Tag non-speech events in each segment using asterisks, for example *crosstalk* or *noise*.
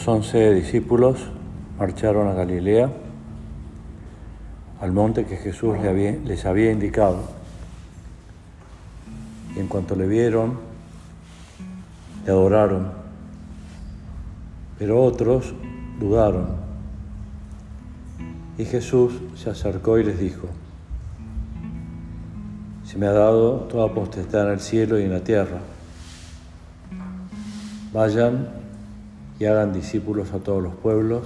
Los once discípulos marcharon a Galilea, al monte que Jesús les había indicado. Y en cuanto le vieron, le adoraron. Pero otros dudaron. Y Jesús se acercó y les dijo, se me ha dado toda potestad en el cielo y en la tierra. Vayan y hagan discípulos a todos los pueblos,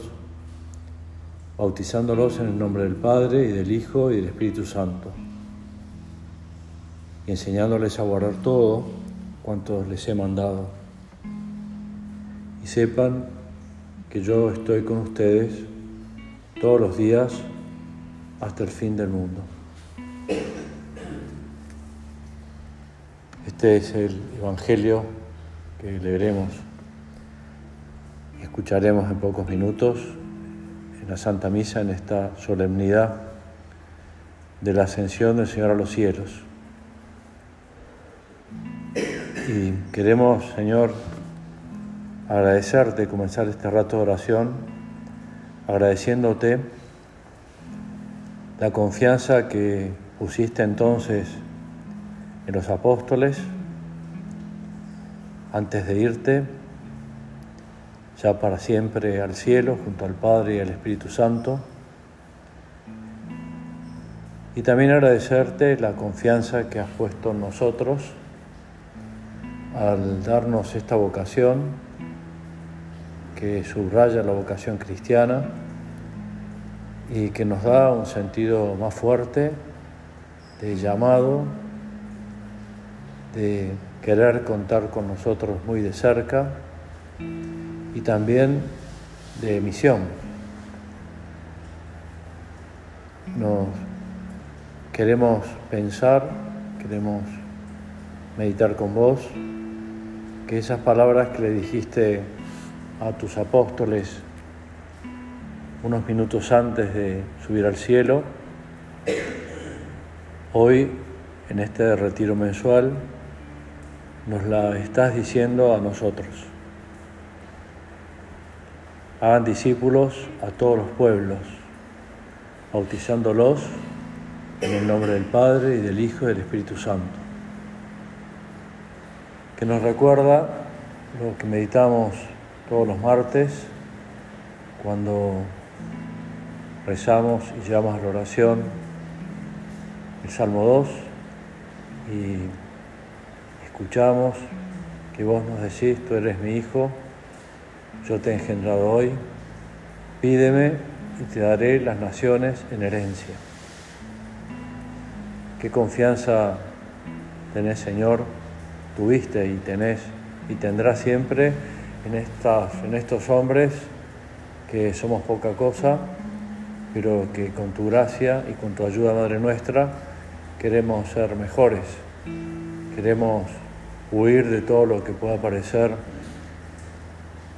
bautizándolos en el nombre del Padre y del Hijo y del Espíritu Santo, y enseñándoles a guardar todo cuanto les he mandado. Y sepan que yo estoy con ustedes todos los días hasta el fin del mundo. Este es el Evangelio que leeremos escucharemos en pocos minutos en la Santa Misa, en esta solemnidad de la ascensión del Señor a los cielos. Y queremos, Señor, agradecerte, comenzar este rato de oración, agradeciéndote la confianza que pusiste entonces en los apóstoles antes de irte ya para siempre al cielo, junto al Padre y al Espíritu Santo. Y también agradecerte la confianza que has puesto en nosotros al darnos esta vocación que subraya la vocación cristiana y que nos da un sentido más fuerte de llamado, de querer contar con nosotros muy de cerca y también de misión. Nos queremos pensar, queremos meditar con vos, que esas palabras que le dijiste a tus apóstoles unos minutos antes de subir al cielo, hoy en este retiro mensual nos la estás diciendo a nosotros hagan discípulos a todos los pueblos, bautizándolos en el nombre del Padre y del Hijo y del Espíritu Santo. Que nos recuerda lo que meditamos todos los martes cuando rezamos y llevamos a la oración el Salmo 2 y escuchamos que vos nos decís, tú eres mi Hijo, yo te he engendrado hoy, pídeme y te daré las naciones en herencia. Qué confianza tenés, Señor, tuviste y tenés y tendrás siempre en, en estos hombres que somos poca cosa, pero que con tu gracia y con tu ayuda, Madre nuestra, queremos ser mejores, queremos huir de todo lo que pueda parecer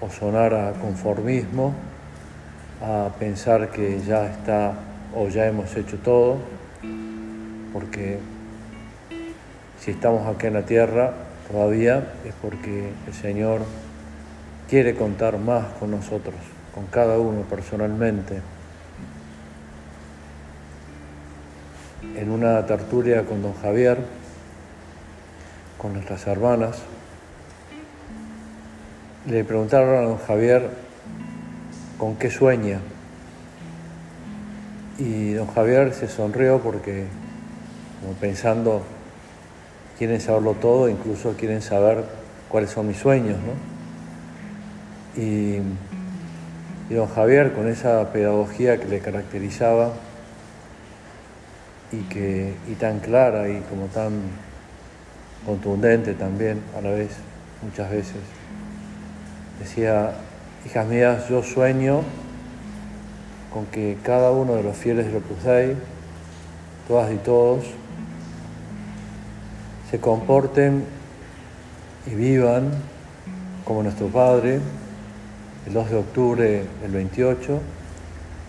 o sonar a conformismo, a pensar que ya está o ya hemos hecho todo, porque si estamos aquí en la tierra todavía es porque el Señor quiere contar más con nosotros, con cada uno personalmente. En una tertulia con don Javier, con nuestras hermanas, le preguntaron a don Javier con qué sueña. Y don Javier se sonrió porque, pensando, quieren saberlo todo, incluso quieren saber cuáles son mis sueños, ¿no? Y, y don Javier, con esa pedagogía que le caracterizaba y, que, y tan clara y como tan contundente también a la vez, muchas veces, Decía, hijas mías, yo sueño con que cada uno de los fieles de Opus Dei, todas y todos, se comporten y vivan como nuestro Padre el 2 de octubre del 28,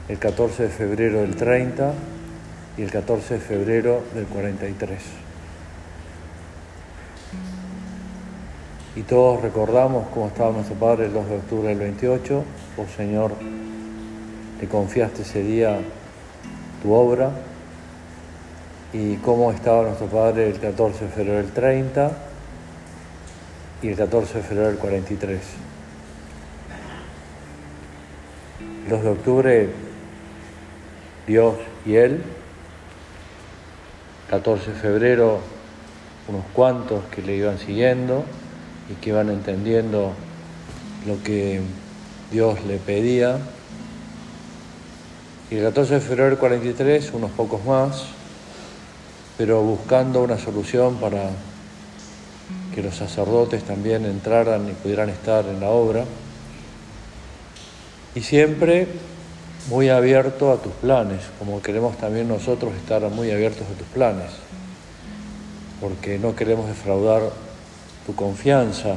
el 14 de febrero del 30 y el 14 de febrero del 43. Y todos recordamos cómo estaba nuestro Padre el 2 de octubre del 28. Oh Señor, le confiaste ese día tu obra y cómo estaba nuestro Padre el 14 de febrero del 30 y el 14 de febrero del 43. El 2 de octubre, Dios y Él. 14 de febrero, unos cuantos que le iban siguiendo y que iban entendiendo lo que Dios le pedía. Y el 14 de febrero del 43, unos pocos más, pero buscando una solución para que los sacerdotes también entraran y pudieran estar en la obra. Y siempre muy abierto a tus planes, como queremos también nosotros estar muy abiertos a tus planes, porque no queremos defraudar tu confianza.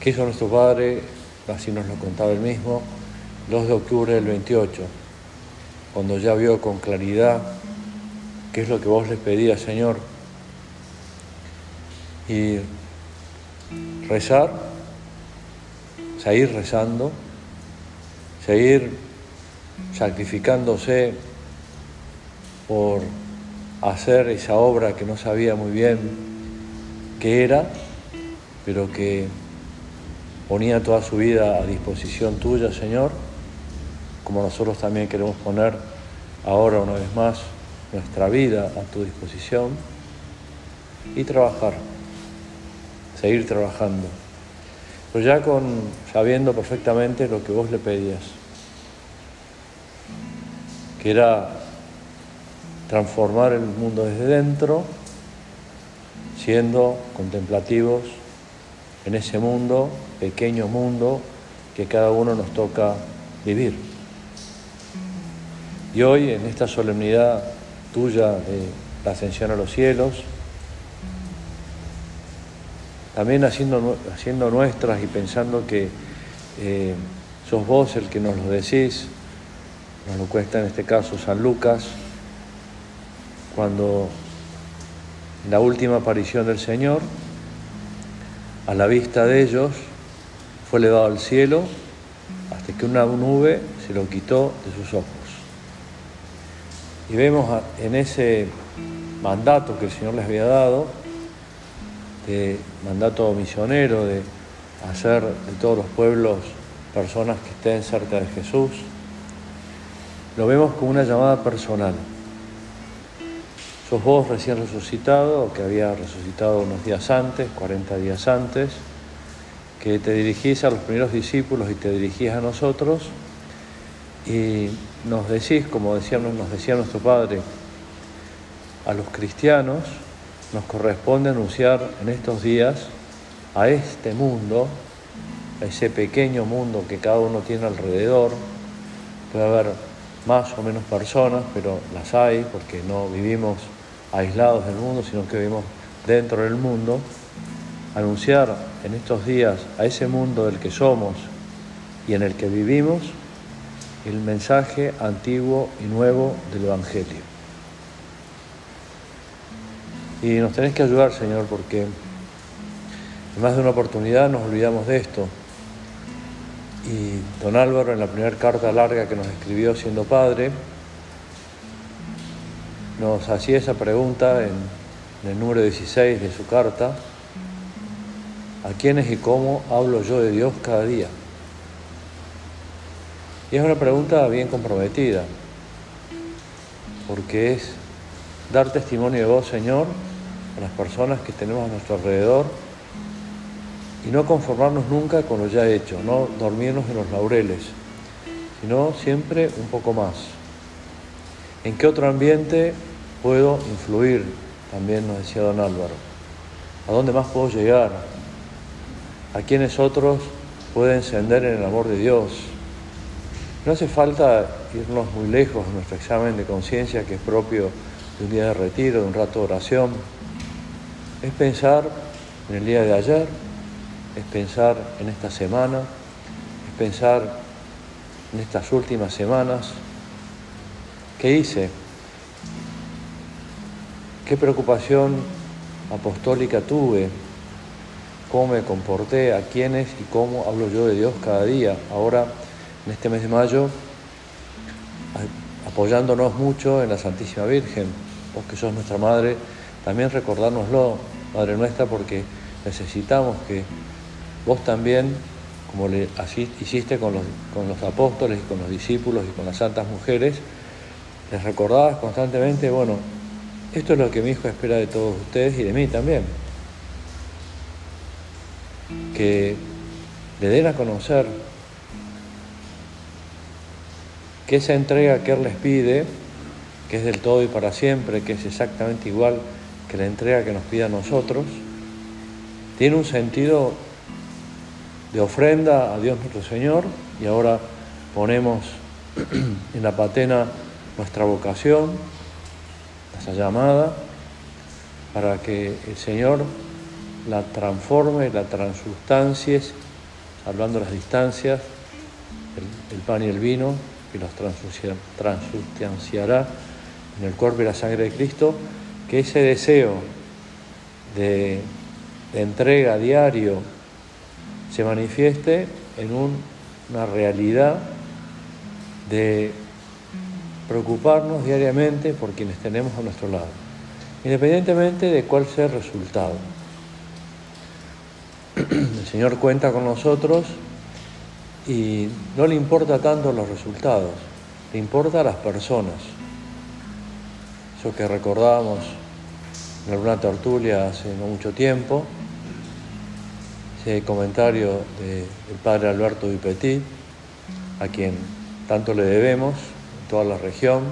¿Qué hizo nuestro Padre? Así nos lo contaba él mismo, 2 de octubre del 28, cuando ya vio con claridad qué es lo que vos les pedías, Señor. Y rezar, seguir rezando, seguir sacrificándose por hacer esa obra que no sabía muy bien qué era, pero que ponía toda su vida a disposición tuya, Señor, como nosotros también queremos poner ahora una vez más nuestra vida a tu disposición y trabajar, seguir trabajando, pero ya con sabiendo perfectamente lo que vos le pedías, que era transformar el mundo desde dentro, siendo contemplativos en ese mundo, pequeño mundo que cada uno nos toca vivir. Y hoy, en esta solemnidad tuya de la ascensión a los cielos, también haciendo, haciendo nuestras y pensando que eh, sos vos el que nos lo decís, nos lo cuesta en este caso San Lucas, cuando en la última aparición del Señor, a la vista de ellos, fue elevado al cielo hasta que una nube se lo quitó de sus ojos. Y vemos en ese mandato que el Señor les había dado, de mandato misionero, de hacer de todos los pueblos personas que estén cerca de Jesús, lo vemos como una llamada personal. Sos vos recién resucitado, que había resucitado unos días antes, 40 días antes, que te dirigís a los primeros discípulos y te dirigís a nosotros y nos decís, como decíamos, nos decía nuestro Padre, a los cristianos nos corresponde anunciar en estos días a este mundo, a ese pequeño mundo que cada uno tiene alrededor, puede haber más o menos personas, pero las hay porque no vivimos aislados del mundo, sino que vivimos dentro del mundo, anunciar en estos días a ese mundo del que somos y en el que vivimos el mensaje antiguo y nuevo del Evangelio. Y nos tenés que ayudar, Señor, porque en más de una oportunidad nos olvidamos de esto. Y don Álvaro, en la primera carta larga que nos escribió siendo padre, nos hacía esa pregunta en, el número 16 de su carta, ¿a quiénes y cómo hablo yo de Dios cada día? Y es una pregunta bien comprometida, porque es dar testimonio de vos, Señor, a las personas que tenemos a nuestro alrededor y no conformarnos nunca con lo ya hecho, no dormirnos en los laureles, sino siempre un poco más. ¿En qué otro ambiente puedo influir? También nos decía don Álvaro. ¿A dónde más puedo llegar? ¿A quiénes otros pueden encender en el amor de Dios? No hace falta irnos muy lejos de nuestro examen de conciencia que es propio de un día de retiro, de un rato de oración. Es pensar en el día de ayer, es pensar en esta semana, es pensar en estas últimas semanas. ¿Qué hice? ¿Qué preocupación apostólica tuve, cómo me comporté, a quiénes y cómo hablo yo de Dios cada día. Ahora, en este mes de mayo, apoyándonos mucho en la Santísima Virgen, vos que sos nuestra Madre, también recordárnoslo, Madre nuestra, porque necesitamos que vos también, como le hiciste con los, con los apóstoles y con los discípulos y con las santas mujeres, les recordabas constantemente, bueno, esto es lo que mi hijo espera de todos ustedes y de mí también. Que le den a conocer que esa entrega que Él les pide, que es del todo y para siempre, que es exactamente igual que la entrega que nos pide a nosotros, tiene un sentido de ofrenda a Dios nuestro Señor y ahora ponemos en la patena nuestra vocación, esa llamada, para que el Señor la transforme, la transustancie, hablando las distancias, el, pan y el vino, y los transustanciará en el cuerpo y la sangre de Cristo, que ese deseo de, de entrega diario se manifieste en una realidad de preocuparnos diariamente por quienes tenemos a nuestro lado, independientemente de cuál sea el resultado. El Señor cuenta con nosotros y no le importa tanto los resultados, le importa a las personas. Eso que recordábamos en alguna tertulia hace no mucho tiempo, ese comentario del padre Alberto Dupetit, a quien tanto le debemos, toda la región,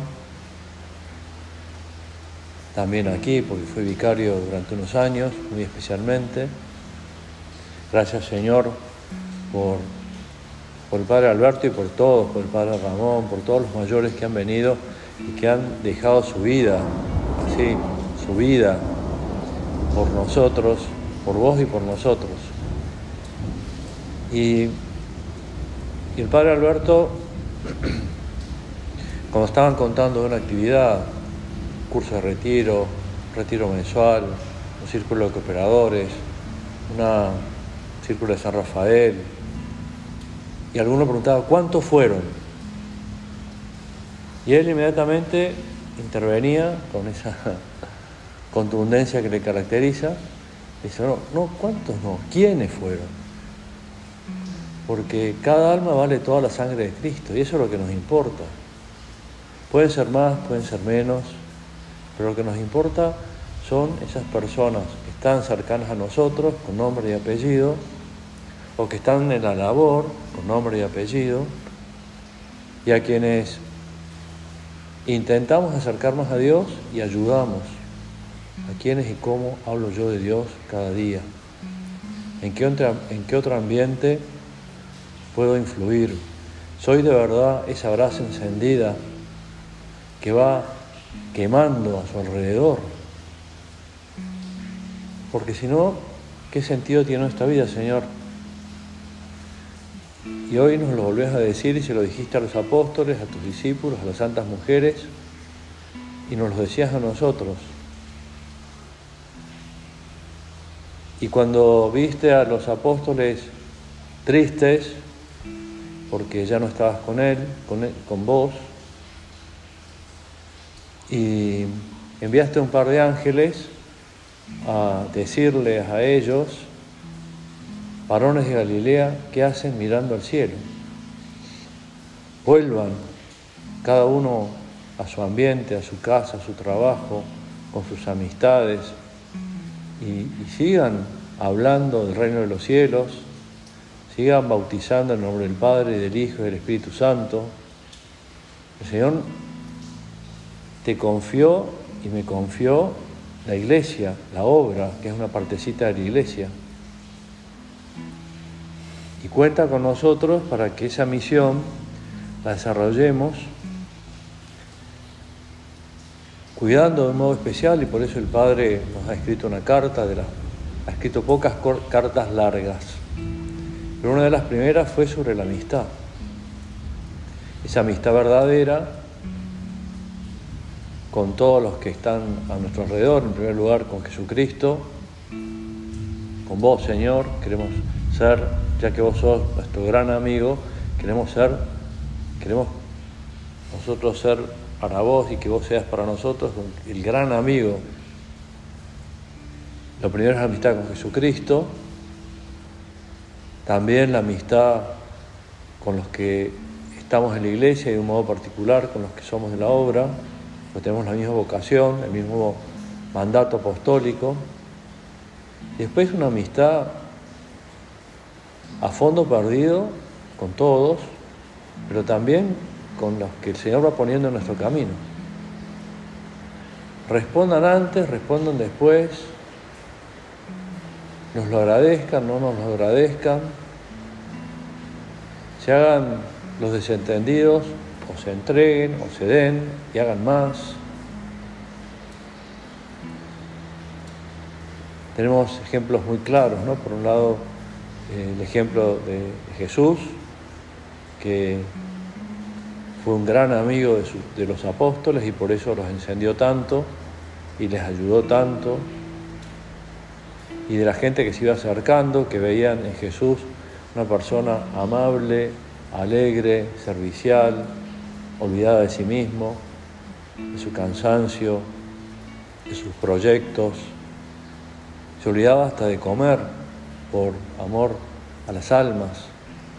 también aquí, porque fui vicario durante unos años, muy especialmente. Gracias Señor por, por el Padre Alberto y por todos, por el Padre Ramón, por todos los mayores que han venido y que han dejado su vida, así, su vida por nosotros, por vos y por nosotros. Y, y el Padre Alberto cuando estaban contando de una actividad, curso de retiro, retiro mensual, un círculo de cooperadores, un círculo de San Rafael, y alguno preguntaba, ¿cuántos fueron? Y él inmediatamente intervenía con esa *laughs* contundencia que le caracteriza, dice, no, no, ¿cuántos no? ¿Quiénes fueron? Porque cada alma vale toda la sangre de Cristo, y eso es lo que nos importa. Pueden ser más, pueden ser menos, pero lo que nos importa son esas personas que están cercanas a nosotros con nombre y apellido, o que están en la labor con nombre y apellido, y a quienes intentamos acercarnos a Dios y ayudamos. ¿A quienes y cómo hablo yo de Dios cada día? ¿En qué, ¿En qué otro ambiente puedo influir? ¿Soy de verdad esa brasa encendida que va quemando a su alrededor. Porque si no, ¿qué sentido tiene nuestra vida, Señor? Y hoy nos lo volvés a decir y se lo dijiste a los apóstoles, a tus discípulos, a las santas mujeres, y nos lo decías a nosotros. Y cuando viste a los apóstoles tristes, porque ya no estabas con él, con, él, con vos, y enviaste un par de ángeles a decirles a ellos, varones de Galilea, ¿qué hacen mirando al cielo? Vuelvan cada uno a su ambiente, a su casa, a su trabajo, con sus amistades y, sigan hablando del reino de los cielos, sigan bautizando en nombre del Padre, del Hijo y del Espíritu Santo. El Señor te confió y me confió la iglesia, la obra, que es una partecita de la iglesia. Y cuenta con nosotros para que esa misión la desarrollemos cuidando de un modo especial y por eso el Padre nos ha escrito una carta, de ha escrito pocas cartas largas, pero una de las primeras fue sobre la amistad. Esa amistad verdadera con todos los que están a nuestro alrededor, en primer lugar con Jesucristo, con vos, Señor, queremos ser, ya que vos sos nuestro gran amigo, queremos ser, queremos nosotros ser para vos y que vos seas para nosotros el gran amigo. Lo primero es la amistad con Jesucristo, también la amistad con los que estamos en la iglesia y de un modo particular con los que somos de la obra, pues tenemos la misma vocación, el mismo mandato apostólico. Después una amistad a fondo perdido con todos, pero también con los que el Señor va poniendo en nuestro camino. Respondan antes, respondan después, nos lo agradezcan, no nos lo agradezcan, se hagan los desentendidos o se entreguen o se den y hagan más. Tenemos ejemplos muy claros, ¿no? Por un lado, el ejemplo de Jesús, que fue un gran amigo de, los apóstoles y por eso los encendió tanto y les ayudó tanto. Y de la gente que se iba acercando, que veían en Jesús una persona amable, alegre, servicial, olvidada de sí mismo, de su cansancio, de sus proyectos. Se olvidaba hasta de comer por amor a las almas.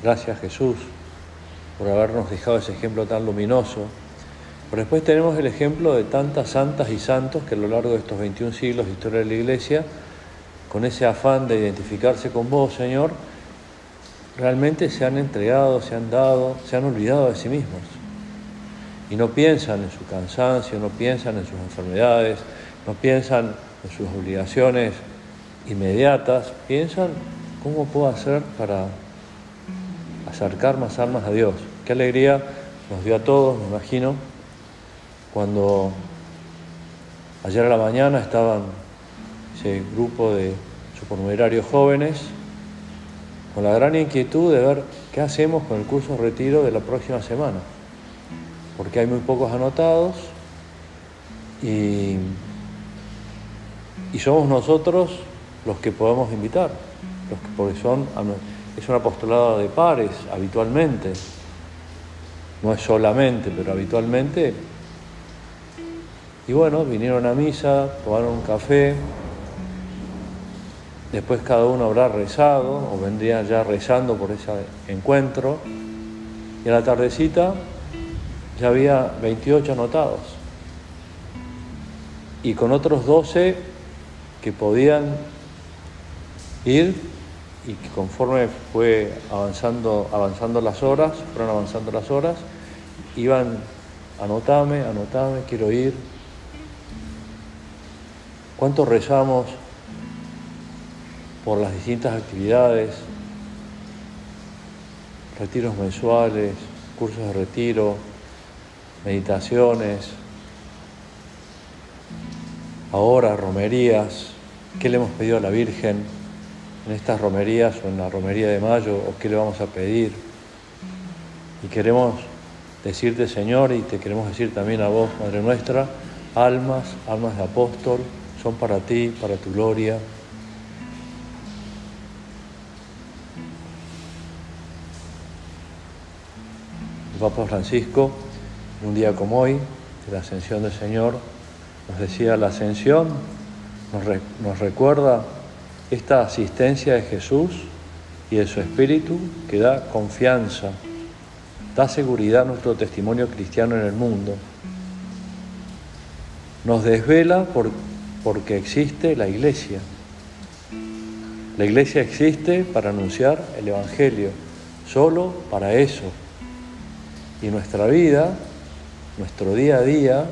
Gracias Jesús por habernos dejado ese ejemplo tan luminoso. Pero después tenemos el ejemplo de tantas santas y santos que a lo largo de estos 21 siglos de historia de la Iglesia, con ese afán de identificarse con vos, Señor, realmente se han entregado, se han dado, se han olvidado de sí mismos. Y no piensan en su cansancio, no piensan en sus enfermedades, no piensan en sus obligaciones inmediatas, piensan cómo puedo hacer para acercar más almas a Dios. Qué alegría nos dio a todos, me imagino, cuando ayer a la mañana estaban ese grupo de supernumerarios jóvenes con la gran inquietud de ver qué hacemos con el curso retiro de la próxima semana, porque hay muy pocos anotados y, y somos nosotros los que podemos invitar, los que, porque son, es un apostolado de pares habitualmente, no es solamente, pero habitualmente. Y bueno, vinieron a misa, tomaron un café, Después cada uno habrá rezado o vendría ya rezando por ese encuentro. Y a la tardecita ya había 28 anotados. Y con otros 12 que podían ir y que conforme fue avanzando, avanzando las horas, fueron avanzando las horas, iban, anotame, anotame, quiero ir. ¿Cuánto rezamos por las distintas actividades, retiros mensuales, cursos de retiro, meditaciones, ahora romerías, qué le hemos pedido a la Virgen en estas romerías o en la romería de mayo o qué le vamos a pedir. Y queremos decirte, Señor, y te queremos decir también a vos, Madre nuestra, almas, almas de apóstol, son para ti, para tu gloria. El Papa Francisco, un día como hoy, de la ascensión del Señor, nos decía, la ascensión nos, recuerda esta asistencia de Jesús y de su Espíritu que da confianza, da seguridad a nuestro testimonio cristiano en el mundo. Nos desvela por, porque existe la iglesia. La iglesia existe para anunciar el Evangelio, solo para eso, y nuestra vida, nuestro día a día,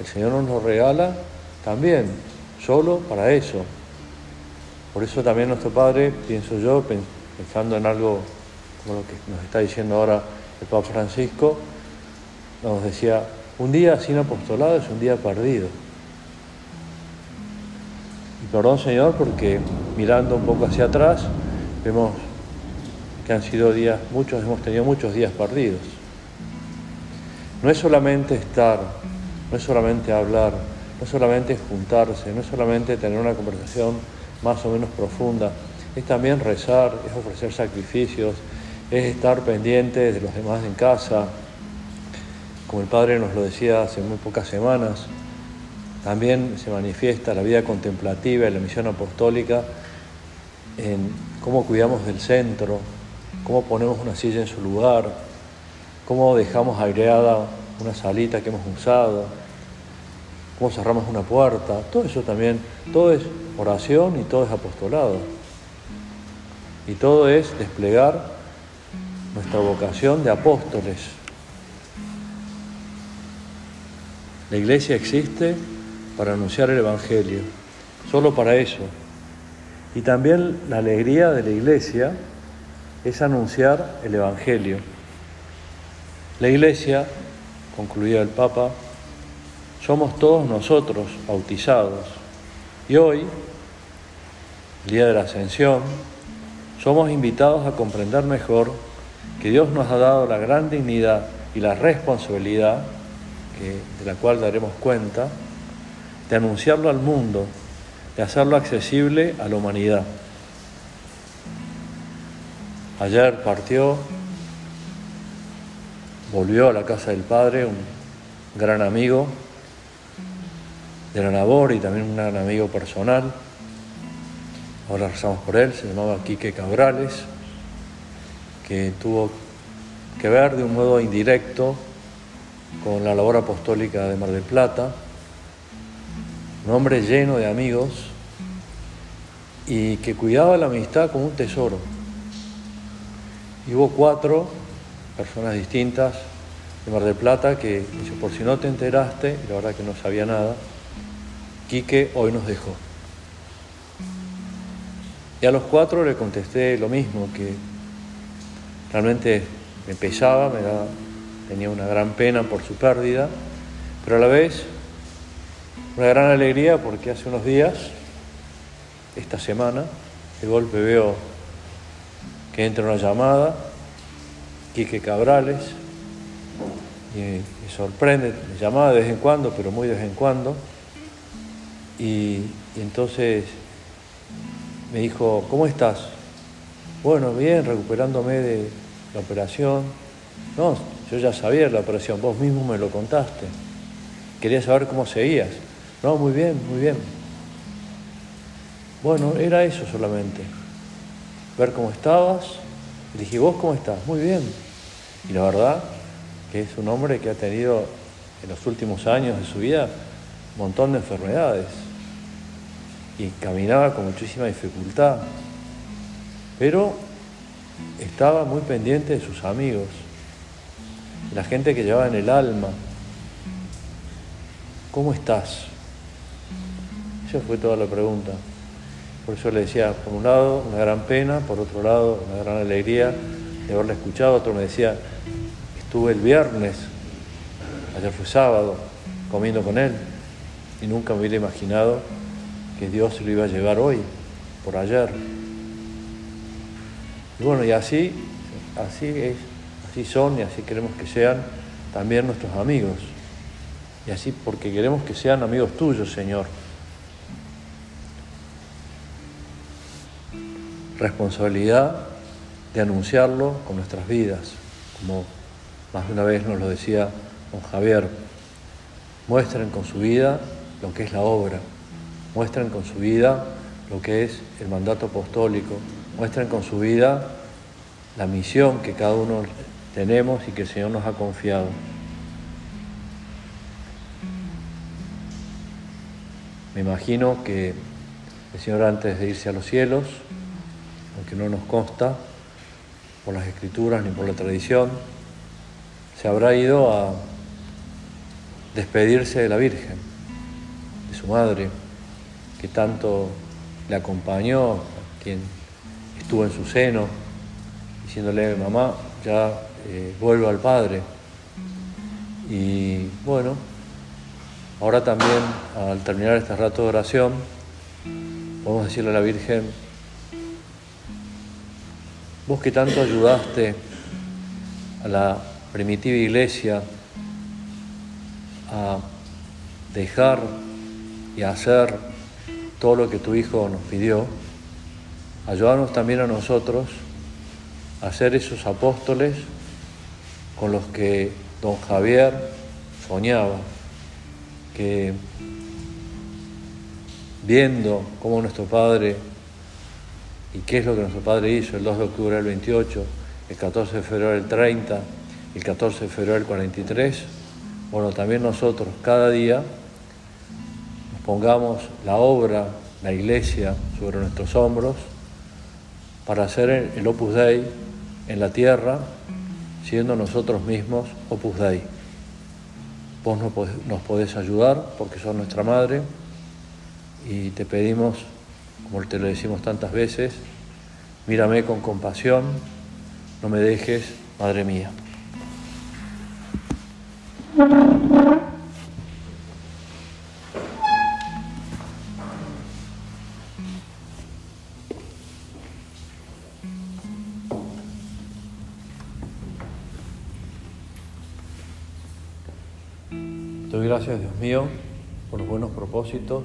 el Señor nos lo regala también, solo para eso. Por eso también nuestro Padre, pienso yo, pensando en algo como lo que nos está diciendo ahora el Papa Francisco, nos decía, un día sin apostolado es un día perdido. Y perdón Señor porque mirando un poco hacia atrás, vemos que han sido días, muchos hemos tenido muchos días perdidos. No es solamente estar no es solamente hablar, no es solamente juntarse, no es solamente tener una conversación más o menos profunda, es también rezar, es ofrecer sacrificios, es estar pendiente de los demás en casa, como el Padre nos lo decía hace muy pocas semanas, también se manifiesta la vida contemplativa y la misión apostólica en cómo cuidamos del centro, cómo ponemos una silla en su lugar, cómo dejamos aireada una salita que hemos usado, cómo cerramos una puerta, todo eso también, todo es oración y todo es apostolado. Y todo es desplegar nuestra vocación de apóstoles. La iglesia existe para anunciar el Evangelio, solo para eso. Y también la alegría de la iglesia es anunciar el Evangelio. La iglesia, concluía el Papa, somos todos nosotros bautizados. Y hoy, el día de la ascensión, somos invitados a comprender mejor que Dios nos ha dado la gran dignidad y la responsabilidad, de la cual daremos cuenta, de anunciarlo al mundo, de hacerlo accesible a la humanidad. Ayer partió, volvió a la casa del Padre, un gran amigo de la labor y también un gran amigo personal. Ahora rezamos por él, se llamaba Quique Cabrales, que tuvo que ver de un modo indirecto con la labor apostólica de Mar del Plata un hombre lleno de amigos y que cuidaba la amistad como un tesoro. Y hubo cuatro personas distintas de Mar del Plata que, por si no te enteraste, y la verdad que no sabía nada, Quique hoy nos dejó. Y a los cuatro le contesté lo mismo, que realmente me pesaba, me tenía una gran pena por su pérdida, pero a la vez una gran alegría porque hace unos días, esta semana, de golpe veo que entra una llamada, Quique Cabrales, y me sorprende, me llamaba de vez en cuando, pero muy de vez en cuando, y, entonces me dijo, ¿cómo estás? Bueno, bien, recuperándome de la operación. No, yo ya sabía la operación, vos mismo me lo contaste. Quería saber cómo seguías. No, muy bien, muy bien. Bueno, era eso solamente. Ver cómo estabas. Y dije, ¿vos cómo estás? Muy bien. Y la verdad que es un hombre que ha tenido en los últimos años de su vida un montón de enfermedades. Y caminaba con muchísima dificultad. Pero estaba muy pendiente de sus amigos, de la gente que llevaba en el alma. ¿Cómo estás? Esa fue toda la pregunta. Por eso le decía, por un lado, una gran pena, por otro lado, una gran alegría de haberla escuchado. Otro me decía, estuve el viernes, ayer fue sábado, comiendo con él, y nunca me hubiera imaginado que Dios lo iba a llevar hoy, por ayer. Y bueno, y así, así es, así son y así queremos que sean también nuestros amigos. Y así porque queremos que sean amigos tuyos, Señor. responsabilidad de anunciarlo con nuestras vidas, como más de una vez nos lo decía don Javier, muestren con su vida lo que es la obra, muestren con su vida lo que es el mandato apostólico, muestren con su vida la misión que cada uno tenemos y que el Señor nos ha confiado. Me imagino que el Señor antes de irse a los cielos aunque no nos consta por las escrituras ni por la tradición, se habrá ido a despedirse de la Virgen, de su madre, que tanto le acompañó, quien estuvo en su seno, diciéndole, mamá, ya eh, vuelvo al Padre. Y bueno, ahora también al terminar este rato de oración, podemos decirle a la Virgen, Vos que tanto ayudaste a la primitiva iglesia a dejar y hacer todo lo que tu Hijo nos pidió, ayúdanos también a nosotros a ser esos apóstoles con los que don Javier soñaba, que viendo cómo nuestro Padre y qué es lo que nuestro Padre hizo el 2 de octubre del 28, el 14 de febrero del 30, el 14 de febrero del 43, bueno, también nosotros cada día nos pongamos la obra, la iglesia sobre nuestros hombros para hacer el Opus Dei en la tierra, siendo nosotros mismos Opus Dei. Vos nos podés ayudar porque sos nuestra madre y te pedimos, como te lo decimos tantas veces, mírame con compasión, no me dejes, Madre mía. Gracias, Dios mío, por los buenos propósitos,